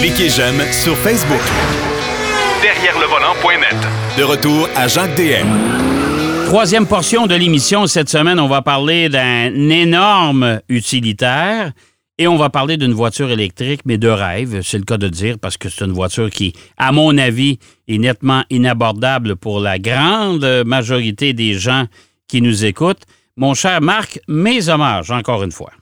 Cliquez j'aime sur Facebook. Derrière le volant.net. De retour à Jacques DM. Troisième portion de l'émission. Cette semaine, on va parler d'un énorme utilitaire et on va parler d'une voiture électrique, mais de rêve, c'est le cas de dire, parce que c'est une voiture qui, à mon avis, est nettement inabordable pour la grande majorité des gens qui nous écoutent. Mon cher Marc, mes hommages, encore une fois.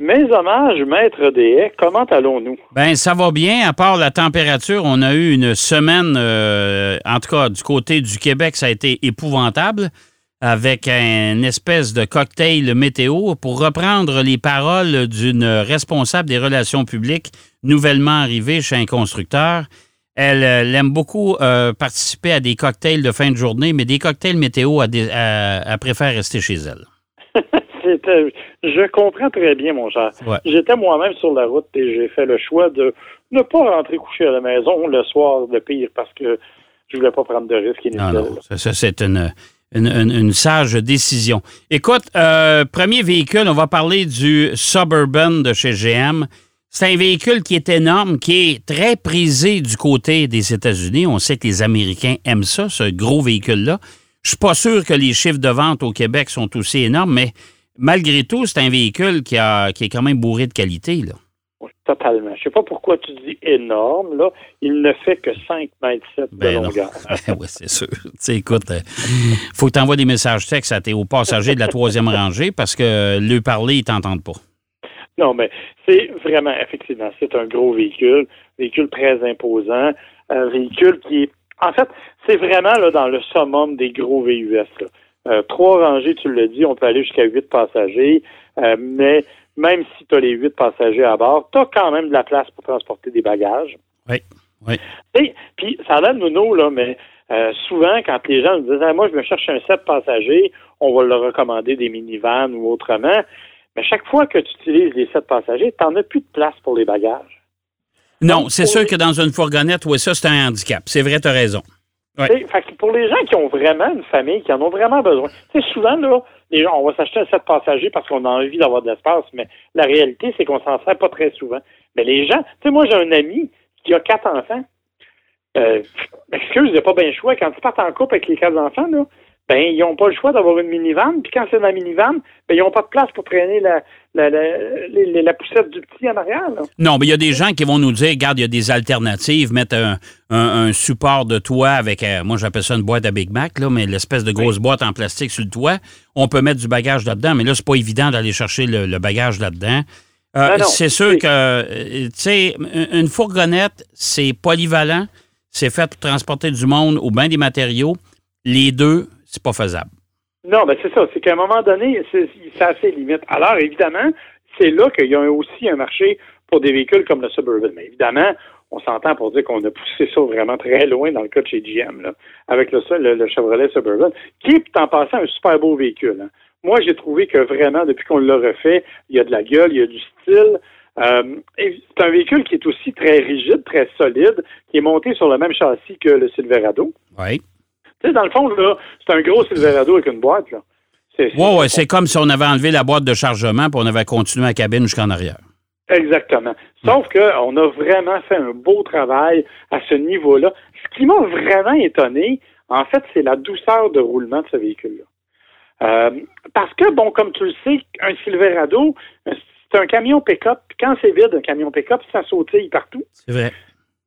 Mes hommages, maître des comment allons-nous? Ben ça va bien, à part la température. On a eu une semaine, euh, en tout cas du côté du Québec, ça a été épouvantable, avec un espèce de cocktail météo. Pour reprendre les paroles d'une responsable des relations publiques nouvellement arrivée chez un constructeur, elle, aime beaucoup euh, participer à des cocktails de fin de journée, mais des cocktails météo, elle préfère rester chez elle. Je comprends très bien, mon cher. J'étais moi-même sur la route et j'ai fait le choix de ne pas rentrer coucher à la maison le soir de pire parce que je voulais pas prendre de risques inutiles. ça, c'est une, une, sage décision. Écoute, euh, premier véhicule, on va parler du Suburban de chez GM. C'est un véhicule qui est énorme, qui est très prisé du côté des États-Unis. On sait que les Américains aiment ça, ce gros véhicule-là. Je suis pas sûr que les chiffres de vente au Québec sont aussi énormes, mais malgré tout, c'est un véhicule qui, a, qui est quand même bourré de qualité. Là. Oui, totalement. Je ne sais pas pourquoi tu dis énorme. Là. Il ne fait que 5 mètres 7 de ben longueur. oui, c'est sûr. Tu écoute, il euh, faut que tu envoies des messages textes à tes aux passagers de la troisième rangée parce que le parler, ils ne t'entendent pas. Non, mais c'est vraiment, effectivement, c'est un gros véhicule, véhicule très imposant, un véhicule qui est, en fait, c'est vraiment là, dans le summum des gros VUS. Là. Euh, trois rangées, tu l'as dit, on peut aller jusqu'à huit passagers, euh, mais même si tu as les huit passagers à bord, tu as quand même de la place pour transporter des bagages. Oui, oui. Et puis, ça a l'air nous, là, mais euh, souvent, quand les gens nous disent ah, Moi, je me cherche un sept passagers, on va leur recommander des minivans ou autrement. Mais chaque fois que tu utilises les sept passagers, tu n'en as plus de place pour les bagages. Non, c'est sûr que dans une fourgonnette, oui, ça, c'est un handicap. C'est vrai, tu as raison pour les gens qui ont vraiment une famille, qui en ont vraiment besoin, souvent, là, les gens, on va s'acheter un set passager parce qu'on a envie d'avoir de l'espace, mais la réalité, c'est qu'on s'en sert pas très souvent. Mais les gens, tu sais, moi, j'ai un ami qui a quatre enfants. Euh, excuse, il n'y a pas bien choix. Quand ils partent en couple avec les quatre enfants, là, ben, ils n'ont pas le choix d'avoir une minivan. Puis quand c'est dans la minivan, ben, ils n'ont pas de place pour traîner la, la, la, poussette du petit en arrière. Non, mais il y a des gens qui vont nous dire, regarde, il y a des alternatives, mettre un, support de toit avec, euh, moi j'appelle ça une boîte à Big Mac, là, mais l'espèce de grosse boîte en plastique sur le toit. On peut mettre du bagage là-dedans, mais là, c'est pas évident d'aller chercher le, bagage là-dedans. Euh, c'est sûr que, euh, tu sais, une fourgonnette, c'est polyvalent, c'est fait pour transporter du monde ou bien des matériaux. Les deux, c'est pas faisable. Non, mais c'est ça. C'est qu'à un moment donné, c'est assez limite. Alors, évidemment, c'est là qu'il y a aussi un marché pour des véhicules comme le Suburban. Mais évidemment, on s'entend pour dire qu'on a poussé ça vraiment très loin dans le cas de chez GM, là, avec le, le, Chevrolet Suburban, qui est en passant un super beau véhicule. Hein. Moi, j'ai trouvé que vraiment, depuis qu'on l'a refait, il y a de la gueule, il y a du style. Euh, c'est un véhicule qui est aussi très rigide, très solide, qui est monté sur le même châssis que le Silverado. Oui. Tu sais, dans le fond, là, c'est un gros Silverado avec une boîte, là. Oui, ouais, c'est comme si on avait enlevé la boîte de chargement et on avait continué la cabine jusqu'en arrière. Exactement. Sauf qu'on a vraiment fait un beau travail à ce niveau-là. Ce qui m'a vraiment étonné, en fait, c'est la douceur de roulement de ce véhicule-là. Euh, parce que, bon, comme tu le sais, un Silverado, c'est un camion pick-up. Quand c'est vide, un camion pick-up, ça sautille partout. C'est vrai.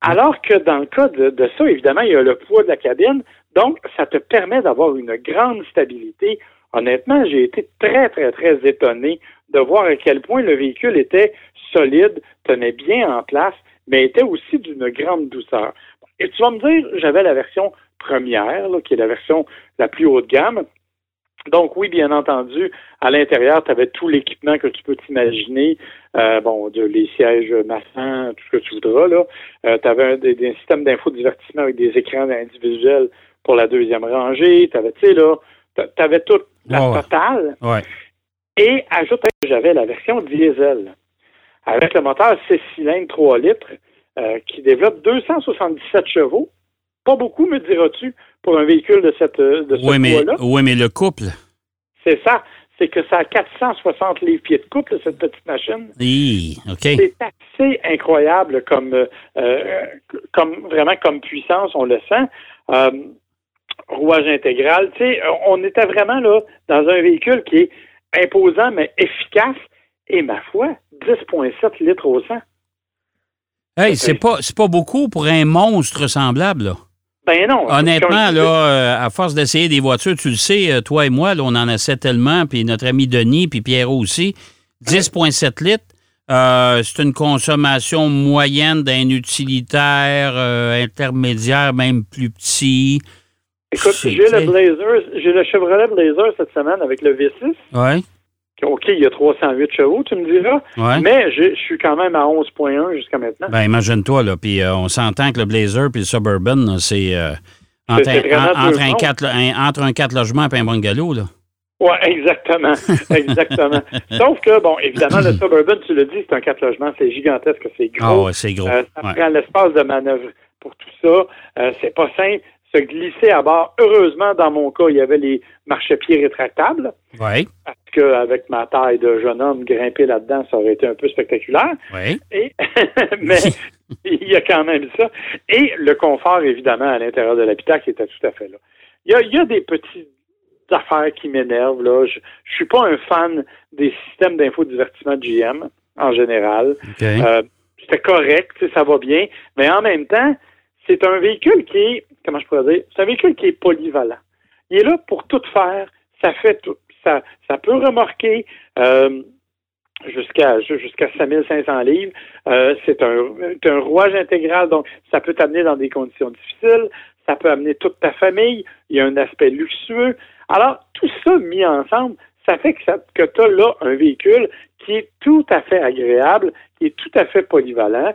Alors que dans le cas de, ça, évidemment, il y a le poids de la cabine. Donc, ça te permet d'avoir une grande stabilité. Honnêtement, j'ai été très, très, très étonné de voir à quel point le véhicule était solide, tenait bien en place, mais était aussi d'une grande douceur. Et tu vas me dire, j'avais la version première, qui est la version la plus haut de gamme. Donc oui, bien entendu, à l'intérieur, tu avais tout l'équipement que tu peux t'imaginer, euh, bon, de, les sièges massants, tout ce que tu voudras. là. Euh, tu avais un, des, des systèmes d'infodivertissement avec des écrans individuels pour la deuxième rangée. Tu avais, tu sais, là, tu avais toute la totale. Et ajoute que j'avais la version diesel avec le moteur 6 cylindres 3 litres euh, qui développe 277 chevaux. Pas beaucoup, me diras-tu, pour un véhicule de cette de ce oui, mais, oui, mais le couple. C'est ça. c'est que ça a 460 livres-pieds de couple, cette petite machine. Oui, OK. C'est assez incroyable comme, euh, comme vraiment comme puissance, on le sent. Euh, rouage intégral, tu sais, on était vraiment là dans un véhicule qui est imposant mais efficace et ma foi, 10,7 litres au 100. Hey, c'est pas, pas beaucoup pour un monstre semblable, là. Ben non. Honnêtement, là, euh, à force d'essayer des voitures, tu le sais, euh, toi et moi, là, on en essaie tellement, puis notre ami Denis, puis Pierrot aussi. 10,7 litres, euh, c'est une consommation moyenne d'un utilitaire intermédiaire, même plus petit. Écoute, j'ai le Blazer, j'ai le Chevrolet Blazer cette semaine avec le V6. Oui. OK, il y a 308 chevaux, tu me diras. Mais je suis quand même à 11,1 jusqu'à maintenant. Ben, imagine-toi, là. Puis euh, on s'entend que le Blazer puis le Suburban, c'est euh, entre, un, quatre, entre un 4 logements et un bungalow, là. Oui, exactement. Exactement. Sauf que, bon, évidemment, le Suburban, tu le dis, c'est un 4 logements, c'est gigantesque, c'est gros. Ah ouais, c'est gros. Euh, ça prend l'espace de manœuvre pour tout ça. c'est pas simple se glisser à bord. Heureusement, dans mon cas, il y avait les marchepieds rétractables. Oui. Parce qu'avec ma taille de jeune homme, grimper là-dedans, ça aurait été un peu spectaculaire. Oui. Et, mais il y a quand même ça. Et le confort, évidemment, à l'intérieur de l'habitacle était tout à fait là. Il y a, il y a des petites affaires qui m'énervent. Là. Je ne suis pas un fan des systèmes d'infodivertissement de GM, en général. Euh, C'était correct, ça va bien. Mais en même temps, c'est un véhicule qui est, comment je pourrais dire, c'est un véhicule qui est polyvalent. Il est là pour tout faire, ça fait tout. Ça, ça peut remorquer euh, jusqu'à jusqu'à 5500 livres. Euh, c'est un, un rouage intégral, donc ça peut t'amener dans des conditions difficiles, ça peut amener toute ta famille, il y a un aspect luxueux. Alors, tout ça mis ensemble, ça fait que, que tu as là un véhicule qui est tout à fait agréable, qui est tout à fait polyvalent,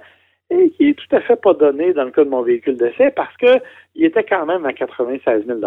et qui est tout à fait pas donné dans le cas de mon véhicule d'essai parce qu'il était quand même à 96 000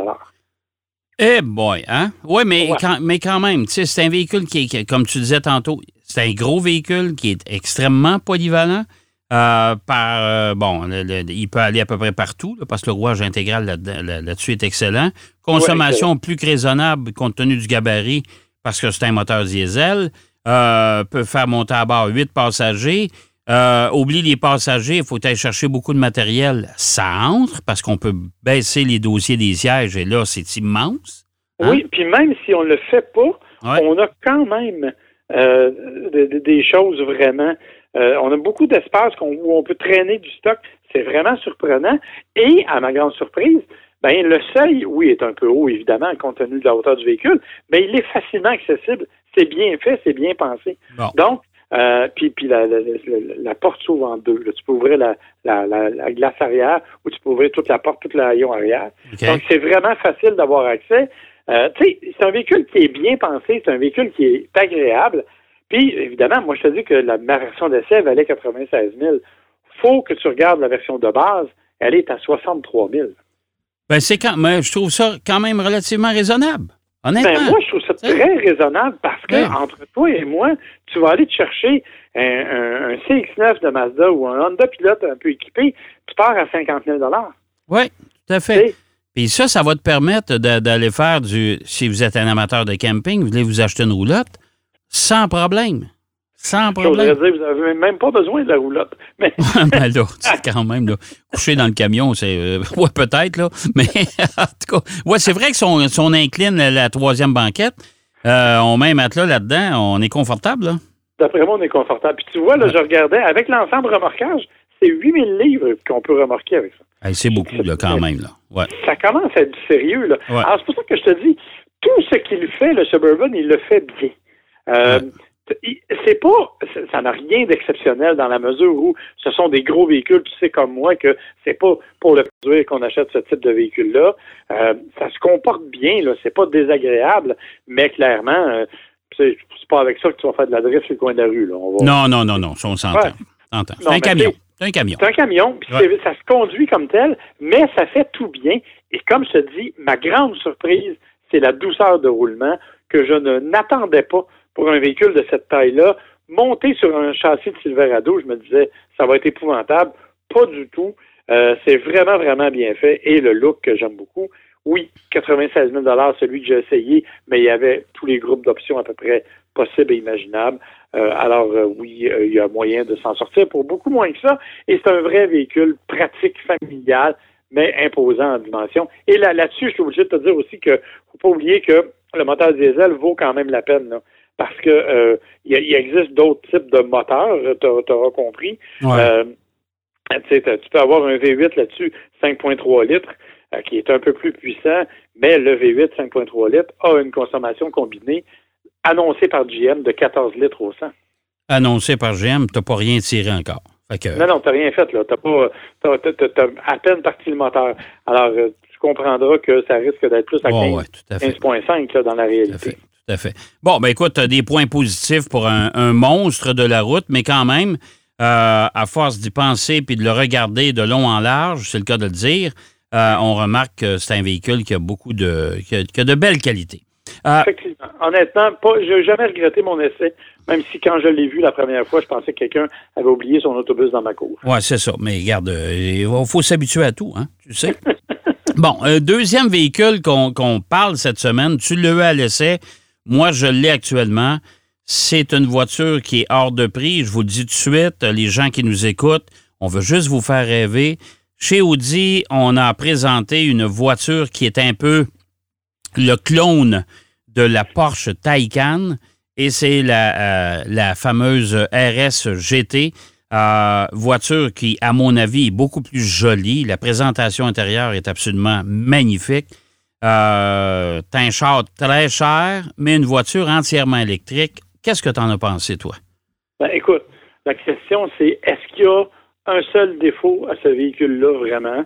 eh boy, hein? Oui, mais, quand, mais quand même, c'est un véhicule qui est, comme tu disais tantôt, c'est un gros véhicule qui est extrêmement polyvalent. Euh, par, euh, bon, il peut aller à peu près partout, parce que le rouage intégral là-dessus est excellent. Consommation plus que raisonnable compte tenu du gabarit, parce que c'est un moteur diesel. Euh, peut faire monter à bord huit passagers. Euh, oublie les passagers, il faut aller chercher beaucoup de matériel. Ça entre parce qu'on peut baisser les dossiers des sièges et là, c'est immense. Hein? Oui, puis même si on ne le fait pas, on a quand même euh, des choses vraiment. Euh, on a beaucoup d'espace où on peut traîner du stock. C'est vraiment surprenant. Et à ma grande surprise, ben, le seuil, oui, est un peu haut, évidemment, compte tenu de la hauteur du véhicule, mais il est facilement accessible. C'est bien fait, c'est bien pensé. Donc, euh, puis puis la, la, la, porte s'ouvre en deux. Tu peux ouvrir la, la, glace arrière ou tu peux ouvrir toute la porte, toute haillon arrière. Donc, c'est vraiment facile d'avoir accès. Euh, tu sais, c'est un véhicule qui est bien pensé, c'est un véhicule qui est agréable. Puis, évidemment, moi, je te dis que la, ma version d'essai valait 96 000. faut que tu regardes la version de base. Elle est à 63 000. Ben, c'est quand, mais je trouve ça quand même relativement raisonnable. Ben, moi, je trouve ça très raisonnable parce que, entre toi et moi, tu vas aller te chercher un, CX-9 de Mazda ou un Honda Pilot un peu équipé, tu pars à 50 000 Oui, tout à fait. Puis ça, ça va te permettre d'aller faire du. Si vous êtes un amateur de camping, vous voulez vous acheter une roulotte, sans problème. Sans problème. Je dire, vous n'avez même pas besoin de la roulotte. Mais ben là, quand même, là, coucher dans le camion, c'est. Euh, ouais, peut-être, là. Mais en tout cas, ouais, c'est vrai que si on, incline la, troisième banquette, euh, on met un matelas là-dedans, on est confortable, là. D'après moi, on est confortable. Puis tu vois, là, je regardais, avec l'ensemble remorquage, c'est 8000 livres qu'on peut remorquer avec ça. c'est beaucoup, là, quand même, là. Ouais. Ça commence à être du sérieux, là. Alors, c'est pour ça que je te dis, tout ce qu'il fait, le Suburban, il le fait bien. Euh, c'est pas, ça n'a rien d'exceptionnel dans la mesure où ce sont des gros véhicules. Tu sais comme moi que c'est pas pour le produire qu'on achète ce type de véhicule-là. Euh, ça se comporte bien, là. C'est pas désagréable, mais clairement, euh, c'est pas avec ça que tu vas faire de la drift sur le coin de la rue. Là. Non, non, non, non, on s'entend. C'est un camion. C'est un camion. C'est un camion, puis ça se conduit comme tel, mais ça fait tout bien. Et comme je te dis, ma grande surprise, c'est la douceur de roulement que je ne n'attendais pas pour un véhicule de cette taille-là, monter sur un châssis de Silverado, je me disais, ça va être épouvantable. Pas du tout. Euh, c'est vraiment, vraiment bien fait. Et le look que j'aime beaucoup. oui, 96 000 celui que j'ai essayé, mais il y avait tous les groupes d'options à peu près possibles et imaginables. Euh, alors euh, oui, il y a moyen de s'en sortir pour beaucoup moins que ça. Et c'est un vrai véhicule pratique, familial, mais imposant en dimension. Et là, là-dessus, je suis obligé de te dire aussi que faut pas oublier que le moteur diesel vaut quand même la peine. Parce que il, existe d'autres types de moteurs, tu auras compris. tu peux avoir un V8 là-dessus, 5.3 litres, qui est un peu plus puissant, mais le V8 5.3 litres a une consommation combinée annoncé par GM de 14 litres au 100. Annoncé par GM, tu n'as pas rien tiré encore. Non, non, tu n'as rien fait. Tu as, à peine parti le moteur. Alors, euh, tu comprendras que ça risque d'être plus à 15,5 dans la réalité. Tout à fait. Bon, ben écoute, tu as des points positifs pour un, monstre de la route, mais quand même, euh, à force d'y penser puis de le regarder de long en large, c'est le cas de le dire, euh, on remarque que c'est un véhicule qui a beaucoup de, qui a de belles qualités. Euh, Effectivement. Honnêtement, je n'ai jamais regretté mon essai, même si quand je l'ai vu la première fois, je pensais que quelqu'un avait oublié son autobus dans ma cour. Oui, c'est ça. Mais regarde, il faut s'habituer à tout, hein, tu sais. bon, deuxième véhicule qu'on parle cette semaine, tu l'as eu à l'essai. Moi, je l'ai actuellement. C'est une voiture qui est hors de prix. Je vous le dis tout de suite, les gens qui nous écoutent, on veut juste vous faire rêver. Chez Audi, on a présenté une voiture qui est un peu le clone de la Porsche Taycan et c'est la, euh, fameuse RS GT. Euh, voiture qui, à mon avis, est beaucoup plus jolie. La présentation intérieure est absolument magnifique. Euh, un char très cher, mais une voiture entièrement électrique. Qu'est-ce que tu en as pensé, toi? Ben, écoute, la question, c'est est-ce qu'il y a un seul défaut à ce véhicule-là, vraiment?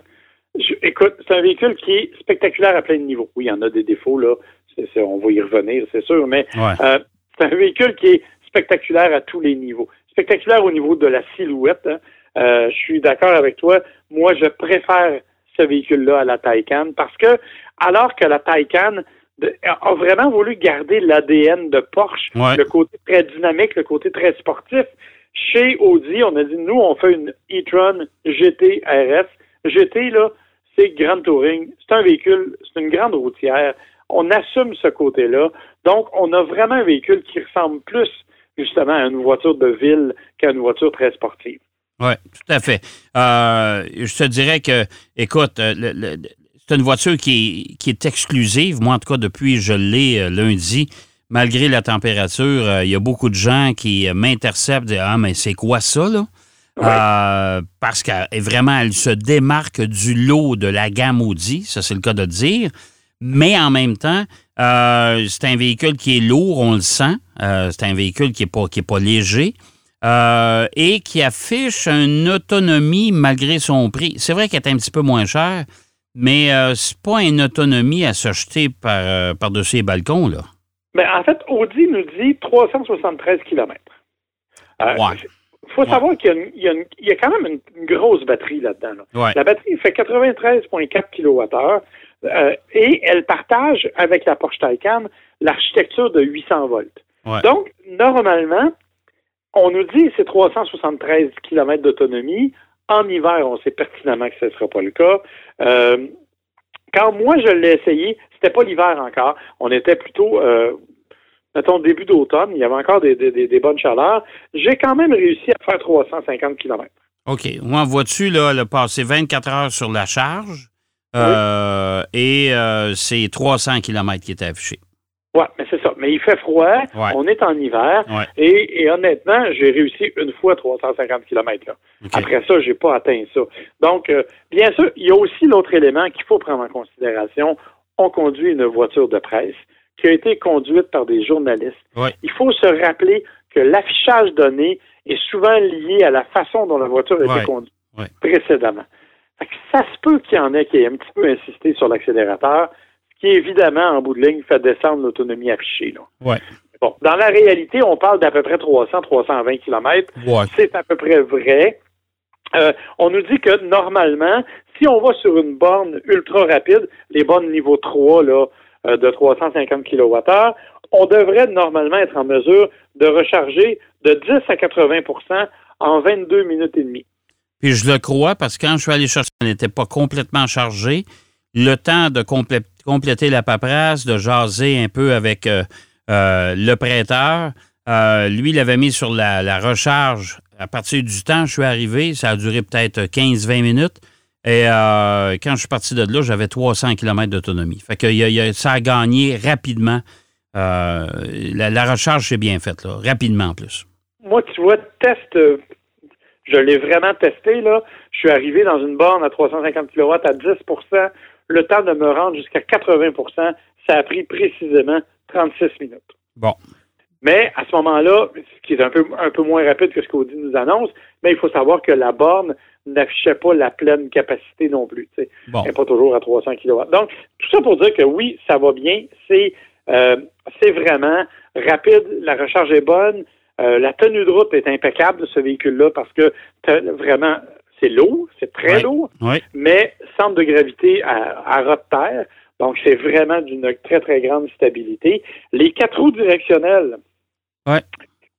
écoute, c'est un véhicule qui est spectaculaire à plein de niveaux. Oui, il y en a des défauts, là. on va y revenir, c'est sûr, mais euh, c'est un véhicule qui est spectaculaire à tous les niveaux. Spectaculaire au niveau de la silhouette. Hein. Euh, je suis d'accord avec toi. Moi, je préfère ce véhicule-là à la Taycan parce que, alors que la Taycan a vraiment voulu garder l'ADN de Porsche, le côté très dynamique, le côté très sportif, chez Audi, on a dit, nous, on fait une e-tron GT RS. GT, là, c'est Grand Touring. C'est un véhicule, c'est une grande routière. On assume ce côté-là. Donc, on a vraiment un véhicule qui ressemble plus justement à une voiture de ville qu'à une voiture très sportive. Oui, tout à fait. Euh, je te dirais que, écoute, euh, c'est une voiture qui est, exclusive. Moi, en tout cas, depuis je l'ai euh, lundi, malgré la température, il y a beaucoup de gens qui m'interceptent Ah, mais c'est quoi ça, là? Euh, parce qu'elle vraiment, elle se démarque du lot de la gamme Audi, ça c'est le cas de dire. Mais en même temps, euh, c'est un véhicule qui est lourd, on le sent. Euh, c'est un véhicule qui n'est pas, qui est pas léger. et qui affiche une autonomie malgré son prix. C'est vrai qu'elle est un petit peu moins cher, mais c'est pas une autonomie à se jeter par, par-dessus les balcons. Là. Mais en fait, Audi nous dit 373 km. ouais faut savoir qu'il y, a quand même une, grosse batterie là-dedans. La batterie fait 93,4 kWh euh, et elle partage avec la Porsche Taycan l'architecture de 800 volts. Donc, normalement, on nous dit c'est 373 km d'autonomie. En hiver, on sait pertinemment que ce ne sera pas le cas. Euh, quand moi, je l'ai essayé, c'était pas l'hiver encore. On était plutôt euh, mettons, début d'automne, il y avait encore des, bonnes chaleurs, j'ai quand même réussi à faire 350 km. OK. Moi, vois-tu, là, le passé 24 heures sur la charge euh, et euh, c'est 300 km qui étaient affichés. Oui, mais c'est ça. Mais il fait froid, on est en hiver, et, honnêtement, j'ai réussi une fois 350 km. Là. Après ça, j'ai pas atteint ça. Donc, euh, bien sûr, il y a aussi l'autre élément qu'il faut prendre en considération. On conduit une voiture de presse qui a été conduite par des journalistes. Il faut se rappeler que l'affichage donné est souvent lié à la façon dont la voiture a été conduite précédemment. ça se peut qu'il y en ait qui aient un petit peu insisté sur l'accélérateur, qui évidemment, en bout de ligne, fait descendre l'autonomie affichée. Bon, dans la réalité, on parle d'à peu près 300-320 km. C'est à peu près vrai. Euh, on nous dit que normalement, si on va sur une borne ultra rapide, les bornes niveau 3, là, euh, de 350 kWh, on devrait normalement être en mesure de recharger de 10 à 80% en 22 minutes et demie. Puis je le crois parce que quand je suis allé chercher, elle n'était pas complètement chargée. Le temps de compléter la paperasse, de jaser un peu avec euh, euh, le prêteur. Euh, lui, il avait mis sur la, recharge à partir du temps, je suis arrivé, ça a duré peut-être 15-20 minutes. Et quand je suis parti de là, j'avais 300 km d'autonomie. Fait que a- ça a gagné rapidement. La, recharge, c'est bien faite, là, rapidement en plus. Moi, tu vois, test, je l'ai vraiment testé, là. Je suis arrivé dans une borne à 350 kW à 10 Le temps de me rendre jusqu'à 80% ça a pris précisément 36 minutes. Bon. Mais à ce moment-là, ce qui est un peu, un peu moins rapide que ce qu'Audi nous annonce, mais il faut savoir que la borne n'affichait pas la pleine capacité non plus. Bon. Elle n'est pas toujours à 300 kW. Donc, tout ça pour dire que oui, ça va bien. C'est euh, vraiment rapide. La recharge est bonne. Euh, la tenue de route est impeccable de ce véhicule-là parce que vraiment, c'est lourd, c'est très Ouais. lourd, mais centre de gravité à, à ras de terre. Donc, c'est vraiment d'une très, très grande stabilité. Les quatre roues directionnelles Ouais.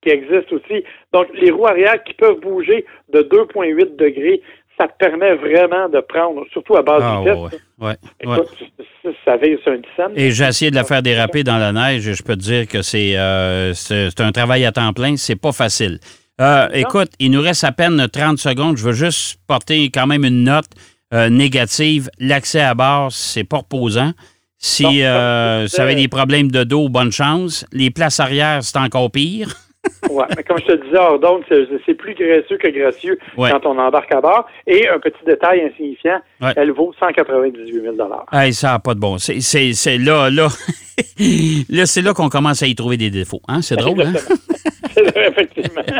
qui existent aussi. Donc, les roues arrière qui peuvent bouger de 2,8 degrés, ça te permet vraiment de prendre, surtout à base Ah, du ouais, test. ouais, ouais, ouais. Écoute, ça, ça vise sur une dizaine. Et j'ai essayé de la faire déraper dans la neige et je peux te dire que c'est euh, un travail à temps plein. C'est pas facile. Euh, écoute, il nous reste à peine 30 secondes. Je veux juste porter quand même une note euh, négative. L'accès à bord, c'est pas reposant. Si euh, ça, ça avait des problèmes de dos, bonne chance. Les places arrière, c'est encore pire. Ouais, mais comme je te disais hors d'onde, c'est plus gracieux que gracieux Ouais. quand on embarque à bord. Et un petit détail insignifiant, Ouais. elle vaut 198 000 Hey, ça n'a pas de bon. C'est là, là, là c'est là qu'on commence à y trouver des défauts. Hein? C'est drôle, hein? Effectivement.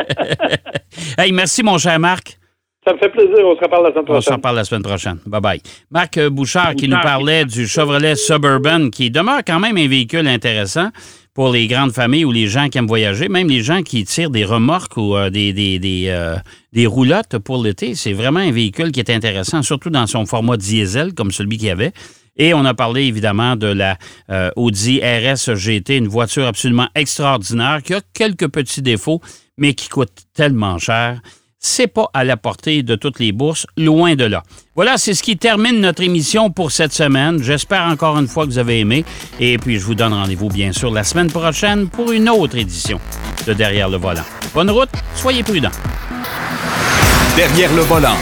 Hey, merci, mon cher Marc. Ça me fait plaisir. On se reparle la semaine On s'en prochaine. parle la semaine prochaine. Bye bye. Marc euh, Bouchard qui nous parlait du Chevrolet Suburban qui demeure quand même un véhicule intéressant pour les grandes familles ou les gens qui aiment voyager, même les gens qui tirent des remorques ou euh, des, des, des, euh, des roulottes pour l'été. C'est vraiment un véhicule qui est intéressant, surtout dans son format diesel comme celui qu'il y avait. Et on a parlé évidemment de la euh, Audi RS GT, une voiture absolument extraordinaire qui a quelques petits défauts, mais qui coûte tellement cher c'est pas à la portée de toutes les bourses, loin de là. Voilà, c'est ce qui termine notre émission pour cette semaine. J'espère encore une fois que vous avez aimé. Et puis, je vous donne rendez-vous, bien sûr, la semaine prochaine pour une autre édition de Derrière le volant. Bonne route, soyez prudents. Derrière le volant.